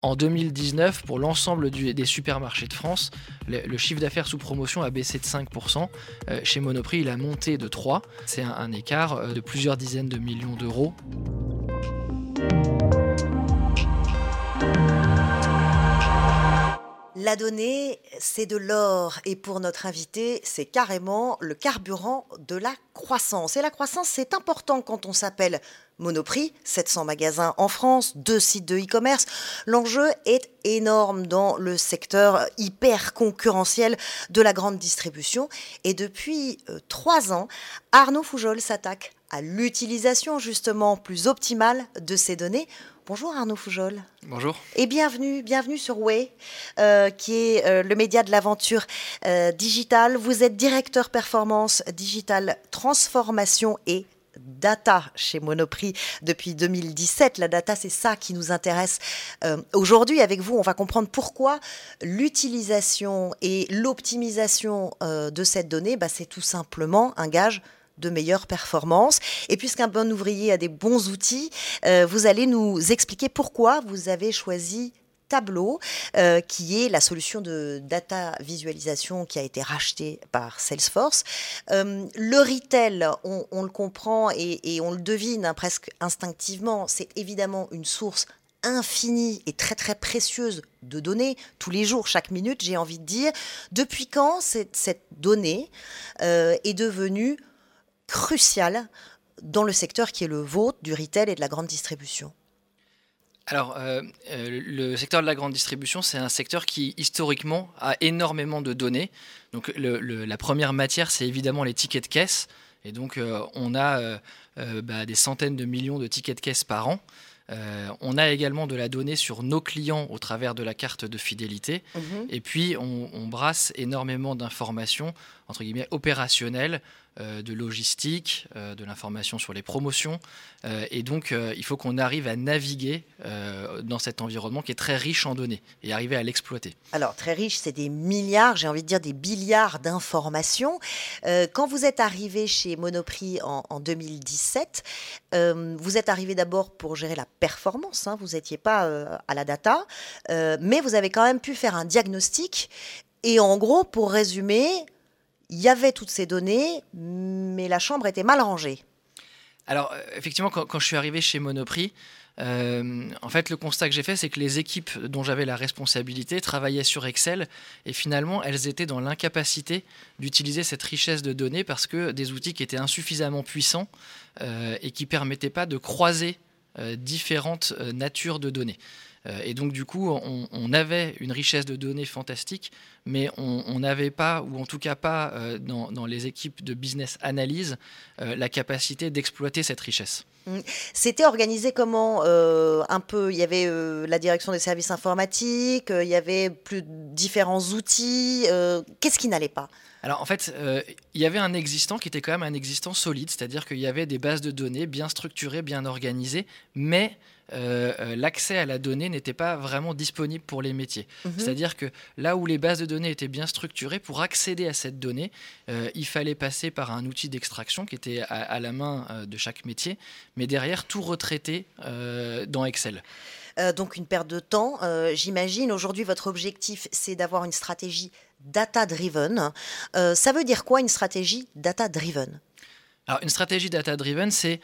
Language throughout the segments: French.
En 2019, pour l'ensemble des supermarchés de France, le, chiffre d'affaires sous promotion a baissé de 5%. Euh, chez Monoprix, il a monté de 3%. C'est un, écart euh, de plusieurs dizaines de millions d'euros. La donnée, c'est de l'or et pour notre invité, c'est carrément le carburant de la croissance. Et la croissance, c'est important quand on s'appelle Monoprix, 700 magasins en France, deux sites de e-commerce. L'enjeu est énorme dans le secteur hyper concurrentiel de la grande distribution. Et depuis euh, trois ans, Arnaud Foujol s'attaque à l'utilisation justement plus optimale de ces données Bonjour Arnaud Foujol. Bonjour. Et bienvenue, bienvenue sur Way, euh, qui est euh, le média de l'aventure euh, digitale. Vous êtes directeur performance digital transformation et data chez Monoprix depuis 2017. La data, c'est ça qui nous intéresse aujourd'hui. Avec vous, on va comprendre pourquoi l'utilisation et l'optimisation de cette donnée, bah, c'est tout simplement un gage de meilleures performances. Et puisqu'un bon ouvrier a des bons outils, euh, vous allez nous expliquer pourquoi vous avez choisi Tableau, euh, qui est la solution de data visualisation qui a été rachetée par Salesforce. Euh, le retail, on, le comprend et, on le devine hein, presque instinctivement, c'est évidemment une source infinie et très très précieuse de données, tous les jours, chaque minute, j'ai envie de dire. Depuis quand cette, donnée est devenue crucial dans le secteur qui est le vôtre, du retail et de la grande distribution? Alors, euh, euh, le secteur de la grande distribution, c'est un secteur qui, historiquement, a énormément de données. Donc, la première matière, c'est évidemment les tickets de caisse. Et donc, euh, on a bah, des centaines de millions de tickets de caisse par an. on a également de la donnée sur nos clients au travers de la carte de fidélité. Mhm. Et puis, on, on brasse énormément d'informations, entre guillemets, opérationnelles de logistique, euh, de l'information sur les promotions. Euh, et donc, il faut qu'on arrive à naviguer dans cet environnement qui est très riche en données et arriver à l'exploiter. Alors, très riche, c'est des milliards, j'ai envie de dire des billiards d'informations. quand vous êtes arrivé chez Monoprix en, 2017, vous êtes arrivé d'abord pour gérer la performance, hein. vous n'étiez pas à la data, mais vous avez quand même pu faire un diagnostic. Et en gros, pour résumer, il y avait toutes ces données, mais la chambre était mal rangée. Alors, euh, effectivement, quand, je suis arrivé chez Monoprix, euh, en fait, le constat que j'ai fait, c'est que les équipes dont j'avais la responsabilité travaillaient sur Excel et finalement, elles étaient dans l'incapacité d'utiliser cette richesse de données parce que des outils qui étaient insuffisamment puissants euh, et qui ne permettaient pas de croiser différentes natures de données. Euh, et donc, du coup, on, avait une richesse de données fantastique, mais on n'avait pas, ou en tout cas pas euh, dans, les équipes de business analyse, euh, la capacité d'exploiter cette richesse. Mmh. C'était organisé comment Un peu, il y avait la direction des services informatiques, il y avait plus différents outils. Qu'est-ce qui n'allait pas? Alors en fait, il y avait un existant qui était quand même un existant solide, c'est-à-dire qu'il y avait des bases de données bien structurées, bien organisées, mais euh, euh, l'accès à la donnée n'était pas vraiment disponible pour les métiers. Mhm. C'est-à-dire que là où les bases de données étaient bien structurées, pour accéder à cette donnée, euh, il fallait passer par un outil d'extraction qui était à, la main de chaque métier, mais derrière tout retraité dans Excel. donc une perte de temps, j'imagine. Aujourd'hui, votre objectif, c'est d'avoir une stratégie data-driven. ça veut dire quoi une stratégie data-driven? Alors une stratégie data-driven, c'est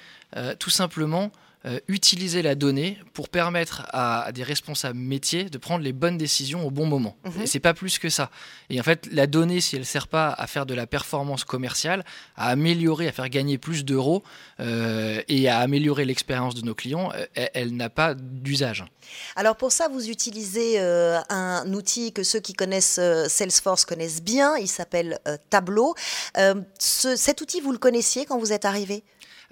tout simplement euh, utiliser la donnée pour permettre à, des responsables métiers de prendre les bonnes décisions au bon moment. Mhm. Et c'est pas plus que ça. Et en fait, la donnée, si elle sert pas à faire de la performance commerciale, à améliorer, à faire gagner plus d'euros euh, et à améliorer l'expérience de nos clients, euh, elle, n'a pas d'usage. Alors pour ça, vous utilisez un outil que ceux qui connaissent Salesforce connaissent bien. Il s'appelle Tableau. cet outil, vous le connaissiez quand vous êtes arrivé?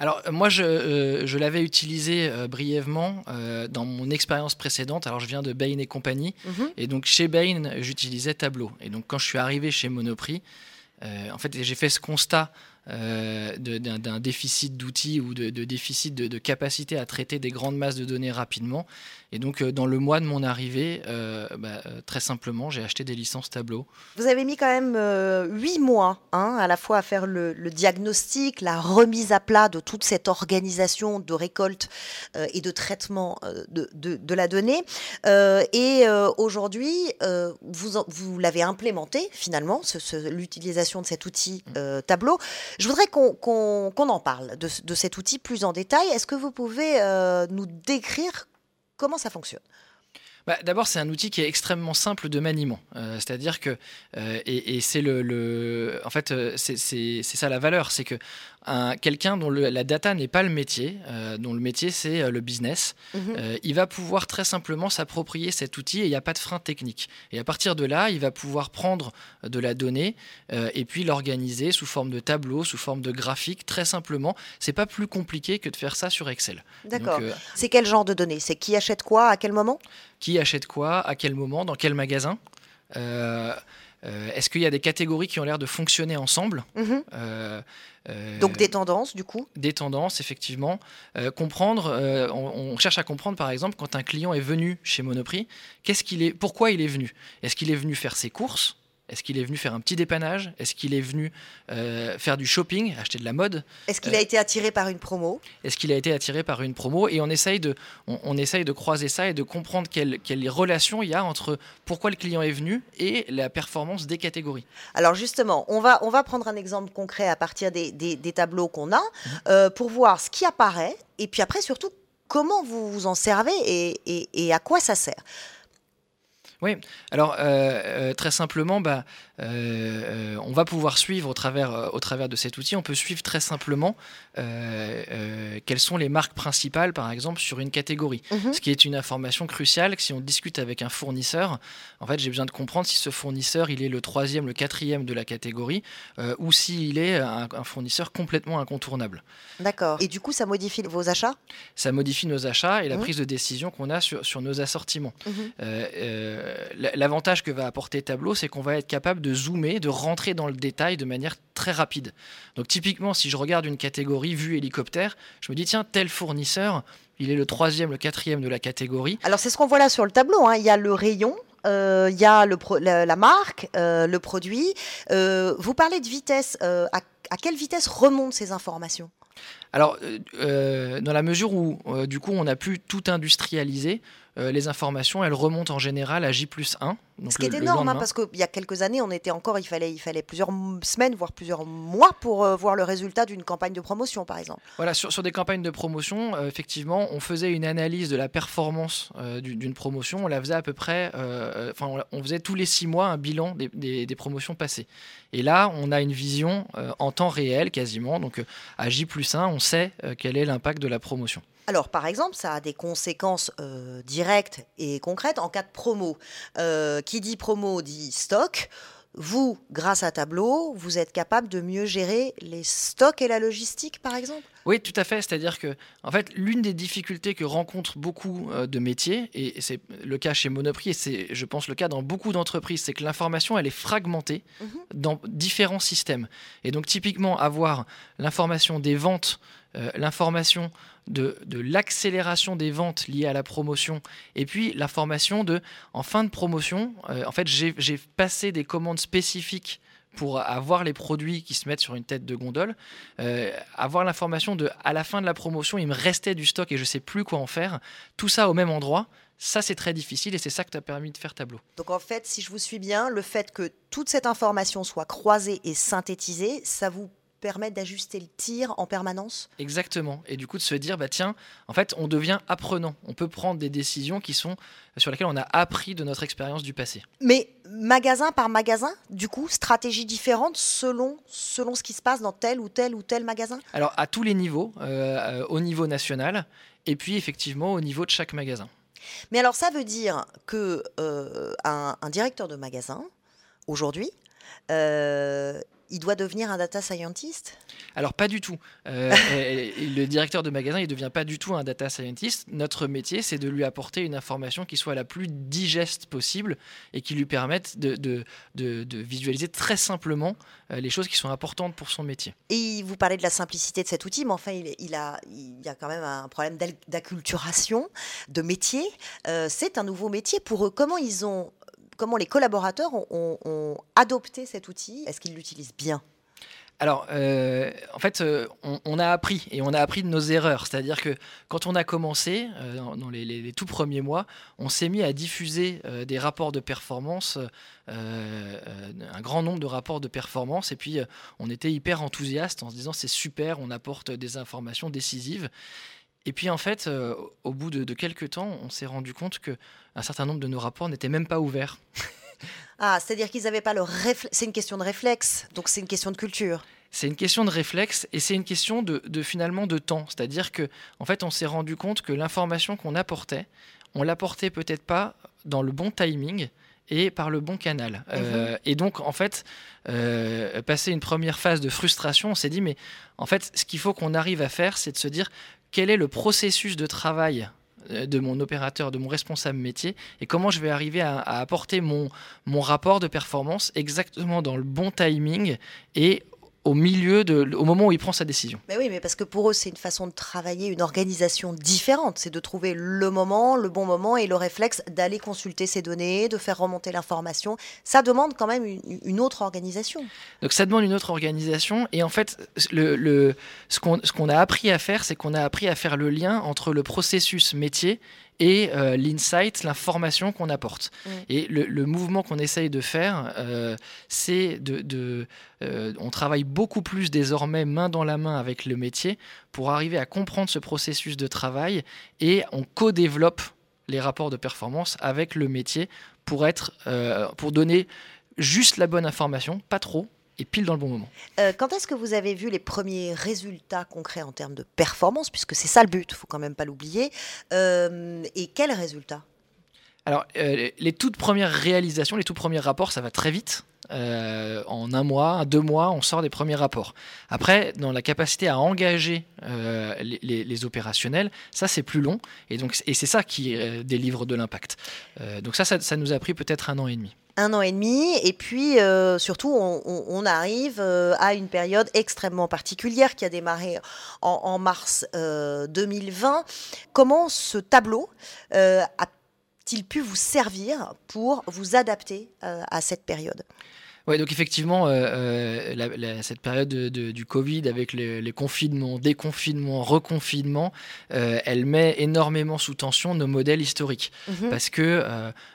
Alors moi, je, euh, l'avais utilisé euh, brièvement euh, dans mon expérience précédente. Alors je viens de Bain et compagnie, mhm. et donc chez Bain, j'utilisais Tableau. Et donc quand je suis arrivé chez Monoprix, en fait, j'ai fait ce constat euh, d'un déficit d'outils ou de, déficit de, capacité à traiter des grandes masses de données rapidement. Et donc, euh, dans le mois de mon arrivée, euh, bah, très simplement, j'ai acheté des licences Tableau. Vous avez mis quand même huit mois hein, à la fois à faire le, diagnostic, la remise à plat de toute cette organisation de récolte et de traitement de, de, la donnée. et aujourd'hui, vous, vous l'avez implémenté finalement, l'utilisation de cet outil mmh. Tableau. Je voudrais qu'on en parle de, cet outil plus en détail. Est-ce que vous pouvez euh, nous décrire comment ça fonctionne? Bah, D'abord, c'est un outil qui est extrêmement simple de maniement. Euh, c'est-à-dire que, euh, et, c'est le, en fait, c'est ça la valeur, c'est que quelqu'un dont la data n'est pas le métier, euh, dont le métier c'est euh, le business, mhm. euh, il va pouvoir très simplement s'approprier cet outil et il n'y a pas de frein technique. Et à partir de là, il va pouvoir prendre de la donnée et puis l'organiser sous forme de tableau, sous forme de graphique, très simplement. C'est pas plus compliqué que de faire ça sur Excel. D'accord. c'est quel genre de données? C'est qui achète quoi, à quel moment? Qui achète quoi, à quel moment, dans quel magasin? Est-ce qu'il y a des catégories qui ont l'air de fonctionner ensemble? Mhm. Euh, Donc des tendances, du coup Des tendances, effectivement. Euh, comprendre, euh, on, cherche à comprendre, par exemple, quand un client est venu chez Monoprix, qu'est-ce qu'il est, pourquoi il est venu? Est-ce qu'il est venu faire ses courses? Est-ce qu'il est venu faire un petit dépannage? Est-ce qu'il est venu euh, faire du shopping, acheter de la mode? Est-ce qu'il a été attiré par une promo? Est-ce qu'il a été attiré par une promo? Et on essaye de, on, essaye de croiser ça et de comprendre quelle, quelle relation il y a entre pourquoi le client est venu et la performance des catégories. Alors justement, on va, on va prendre un exemple concret à partir des, des, tableaux qu'on a mhm. euh, pour voir ce qui apparaît et puis après surtout comment vous vous en servez et, et, et à quoi ça sert. Oui, alors euh, euh, très simplement, bah, euh, on va pouvoir suivre au travers, au travers de cet outil, on peut suivre très simplement quelles sont les marques principales, par exemple, sur une catégorie. Mhm. Ce qui est une information cruciale, que si on discute avec un fournisseur, en fait, j'ai besoin de comprendre si ce fournisseur, il est le troisième, le quatrième de la catégorie, ou s'il est un, fournisseur complètement incontournable. D'accord. Et du coup, ça modifie vos achats? Ça modifie nos achats et la mhm. prise de décision qu'on a sur, sur nos assortiments. Mhm. Euh, l'avantage que va apporter Tableau, c'est qu'on va être capable de zoomer, de rentrer dans le détail de manière très rapide. Donc typiquement, si je regarde une catégorie vue hélicoptère, je me dis, tiens, tel fournisseur, il est le troisième, le quatrième de la catégorie. Alors c'est ce qu'on voit là sur le tableau. Hein. Il y a le rayon, euh, il y a le la, marque, euh, le produit. vous parlez de vitesse. À, à, quelle vitesse remontent ces informations? Alors, dans la mesure où, du coup, on a pu tout industrialiser, euh, les informations, elles remontent en général à J plus 1. Ce qui est énorme, hein, parce qu'il y a quelques années, on était encore, il fallait, il fallait plusieurs semaines, voire plusieurs mois pour euh, voir le résultat d'une campagne de promotion, par exemple. Voilà, sur, des campagnes de promotion, euh, effectivement, on faisait une analyse de la performance d'une promotion. On la faisait à peu près, enfin, on, faisait tous les six mois un bilan des, des, promotions passées. Et là, on a une vision en temps réel, quasiment. Donc, à J plus 1, on sait quel est l'impact de la promotion. Alors, par exemple, ça a des conséquences euh, directes et concrètes en cas de promo. Euh, qui dit promo dit stock. Vous, grâce à Tableau, vous êtes capable de mieux gérer les stocks et la logistique, par exemple? Oui, tout à fait. C'est-à-dire que, en fait, l'une des difficultés que rencontrent beaucoup euh, de métiers, et c'est le cas chez Monoprix, et c'est, je pense, le cas dans beaucoup d'entreprises, c'est que l'information, elle est fragmentée mhm. dans différents systèmes. Et donc, typiquement, avoir l'information des ventes, l'information de, l'accélération des ventes liées à la promotion et puis l'information de, en fin de promotion, euh, en fait, j'ai passé des commandes spécifiques pour avoir les produits qui se mettent sur une tête de gondole, euh, avoir l'information de à la fin de la promotion, il me restait du stock et je sais plus quoi en faire, tout ça au même endroit, ça c'est très difficile et c'est ça que tu as permis de faire tableau. Donc en fait, si je vous suis bien, le fait que toute cette information soit croisée et synthétisée, ça vous permettre d'ajuster le tir en permanence Exactement. Et du coup, de se dire, bah tiens, en fait, on devient apprenant. On peut prendre des décisions qui sont sur lesquelles on a appris de notre expérience du passé. Mais magasin par magasin, du coup, stratégie différente selon, selon ce qui se passe dans tel ou tel ou tel magasin? Alors, à tous les niveaux, euh, au niveau national, et puis effectivement au niveau de chaque magasin. Mais alors, ça veut dire que euh, un, directeur de magasin, aujourd'hui, euh, il doit devenir un data scientist? Alors pas du tout. Euh, le directeur de magasin, il ne devient pas du tout un data scientist. Notre métier, c'est de lui apporter une information qui soit la plus digeste possible et qui lui permette de, de, de, visualiser très simplement euh, les choses qui sont importantes pour son métier. Et vous parlez de la simplicité de cet outil, mais enfin, il, il a, il y a quand même un problème d'acculturation, de métier. Euh, c'est un nouveau métier pour eux. Comment ils ont comment les collaborateurs ont, adopté cet outil? Est-ce qu'ils l'utilisent bien? Alors, euh, en fait, euh, on, a appris et on a appris de nos erreurs. C'est-à-dire que quand on a commencé, euh, dans, les, tout premiers mois, on s'est mis à diffuser des rapports de performance, un grand nombre de rapports de performance, et puis on était hyper enthousiaste en se disant c'est super, on apporte des informations décisives. Et puis en fait, euh, au bout de, quelques temps, on s'est rendu compte que un certain nombre de nos rapports n'étaient même pas ouverts. ah, c'est-à-dire qu'ils n'avaient pas le réflexe. C'est une question de réflexe, donc c'est une question de culture. C'est une question de réflexe et c'est une question de, finalement de temps. C'est-à-dire que en fait, on s'est rendu compte que l'information qu'on apportait, on l'apportait peut-être pas dans le bon timing et par le bon canal. Euh, mhm. et donc, en fait, euh, passer une première phase de frustration, on s'est dit, mais en fait, ce qu'il faut qu'on arrive à faire, c'est de se dire, quel est le processus de travail euh, de mon opérateur, de mon responsable métier, et comment je vais arriver à, apporter mon, mon rapport de performance exactement dans le bon timing et au milieu de, au moment où il prend sa décision. Mais oui, mais parce que pour eux, c'est une façon de travailler, une organisation différente. C'est de trouver le moment, le bon moment et le réflexe d'aller consulter ces données, de faire remonter l'information. Ça demande quand même une, autre organisation. Donc ça demande une autre organisation. Et en fait, le, le ce qu'on a appris à faire, c'est qu'on a appris à faire le lien entre le processus métier et euh, l'insight, l'information qu'on apporte. Mm. Et le, mouvement qu'on essaye de faire, euh, c'est de... Euh, on travaille beaucoup plus désormais main dans la main avec le métier pour arriver à comprendre ce processus de travail et on co-développe les rapports de performance avec le métier pour, être, pour donner juste la bonne information, pas trop, et pile dans le bon moment. Euh, quand est-ce que vous avez vu les premiers résultats concrets en termes de performance, puisque c'est ça le but, il faut quand même pas l'oublier, euh, et quels résultats? Alors, euh, les toutes premières réalisations, les tout premiers rapports, ça va très vite. en un mois, deux mois, on sort des premiers rapports. Après, dans la capacité à engager les, opérationnels, ça c'est plus long, et donc et c'est ça qui délivre de l'impact. donc ça, ça, nous a pris peut-être un an et demi un an et demi. Et puis, euh, surtout, on, arrive euh, à une période extrêmement particulière qui a démarré en, mars 2020. Euh, Comment ce tableau a-t-il pu vous servir pour vous adapter à cette période? Oui, donc effectivement, euh, euh, cette période du Covid avec les, confinements, déconfinements, reconfinements, euh, elle met énormément sous tension nos modèles historiques. Mhm. Parce que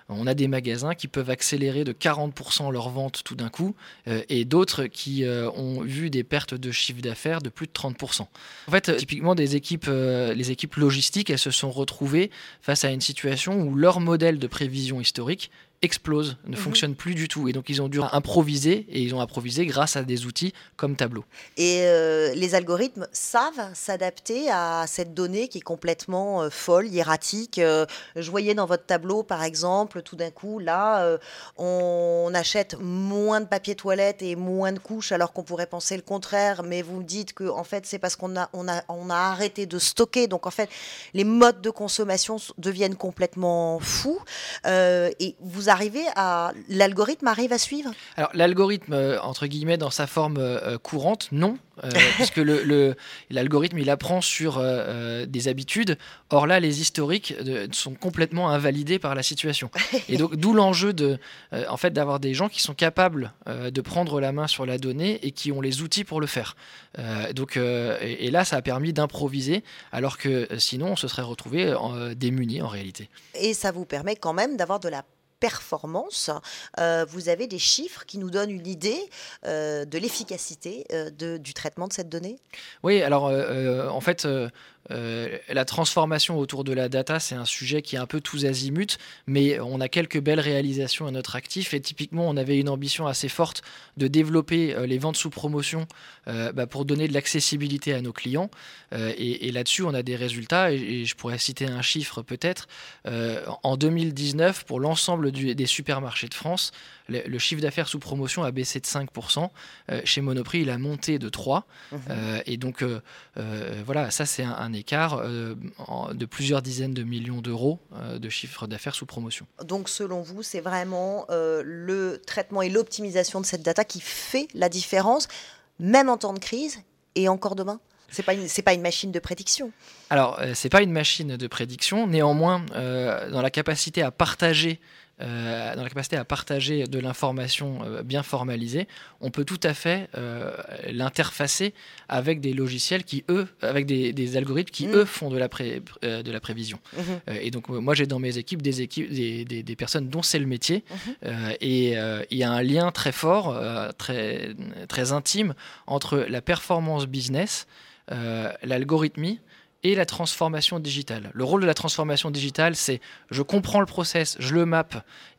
on a des magasins qui peuvent accélérer de 40% leurs ventes tout d'un coup et d'autres qui ont vu des pertes de chiffre d'affaires de plus de 30%. En fait, typiquement, des équipes, les équipes logistiques, elles se sont retrouvées face à une situation où leur modèle de prévision historique explose, ne mhm. fonctionne plus du tout. Et donc ils ont dû improviser, et ils ont improvisé grâce à des outils comme Tableau. Et euh, les algorithmes savent s'adapter à cette donnée qui est complètement euh, folle, hiératique. Euh, je voyais dans votre tableau, par exemple, tout d'un coup, là, on achète moins de papier toilette et moins de couches, alors qu'on pourrait penser le contraire, mais vous me dites que en fait, c'est parce qu'on a, on a, on a arrêté de stocker. Donc en fait, les modes de consommation deviennent complètement fous. et vous arrivez à l'algorithme arrive à suivre? Alors l'algorithme euh, entre guillemets dans sa forme euh, euh, courante, non, puisque le, l'algorithme il apprend sur des habitudes. Or là, les historiques sont complètement invalidés par la situation. Et donc d'où l'enjeu de, en fait, d'avoir des gens qui sont capables de prendre la main sur la donnée et qui ont les outils pour le faire. donc et, et, là, ça a permis d'improviser, alors que sinon on se serait retrouvé démuni en réalité. Et ça vous permet quand même d'avoir de la performance, euh, vous avez des chiffres qui nous donnent une idée euh, de l'efficacité euh, du traitement de cette donnée? Oui, alors en fait, la transformation autour de la data, c'est un sujet qui est un peu tous azimuts, mais on a quelques belles réalisations à notre actif. Et typiquement, on avait une ambition assez forte de développer les ventes sous promotion bah, pour donner de l'accessibilité à nos clients. et, là-dessus, on a des résultats. Et, je pourrais citer un chiffre peut-être. en 2019, pour l'ensemble des supermarchés de France, le, chiffre d'affaires sous promotion a baissé de 5%. Euh, chez Monoprix, il a monté de 3%. Mhm. Euh, et donc, euh, voilà, ça, c'est un, écart de plusieurs dizaines de millions d'euros de chiffre d'affaires sous promotion. Donc, selon vous, c'est vraiment le traitement et l'optimisation de cette data qui fait la différence, même en temps de crise et encore demain? C'est pas pas une machine de prédiction. Alors c'est pas une machine de prédiction. Néanmoins, dans la capacité à partager euh, dans la capacité à partager de l'information euh, bien formalisée, on peut tout à fait euh, l'interfacer avec des logiciels qui, eux, avec des, algorithmes qui, mm. eux, font de la, de la prévision. Mm-hmm. et donc, moi, j'ai dans mes équipes des, équipes, des, des, personnes dont c'est le métier. Mm-hmm. et il y a un lien très fort, très, très intime entre la performance business, l'algorithmie, et la transformation digitale. Le rôle de la transformation digitale, c'est je comprends le process, je le map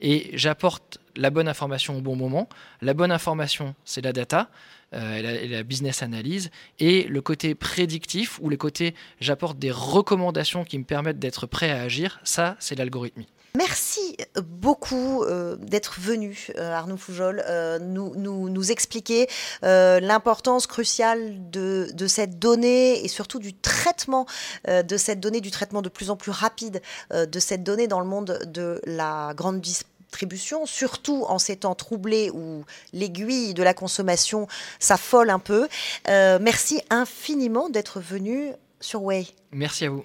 et j'apporte la bonne information au bon moment. La bonne information, c'est la data. Euh, la, business analyse, et le côté prédictif, ou le côté j'apporte des recommandations qui me permettent d'être prêt à agir, ça, c'est l'algorithmie. Merci beaucoup euh, d'être venu, euh, Arnaud Foujol, nous, nous, expliquer l'importance cruciale de, cette donnée et surtout du traitement de cette donnée, du traitement de plus en plus rapide de cette donnée dans le monde de la grande distribution surtout en ces temps troublés où l'aiguille de la consommation s'affole un peu. Euh, merci infiniment d'être venu sur Way. Merci à vous.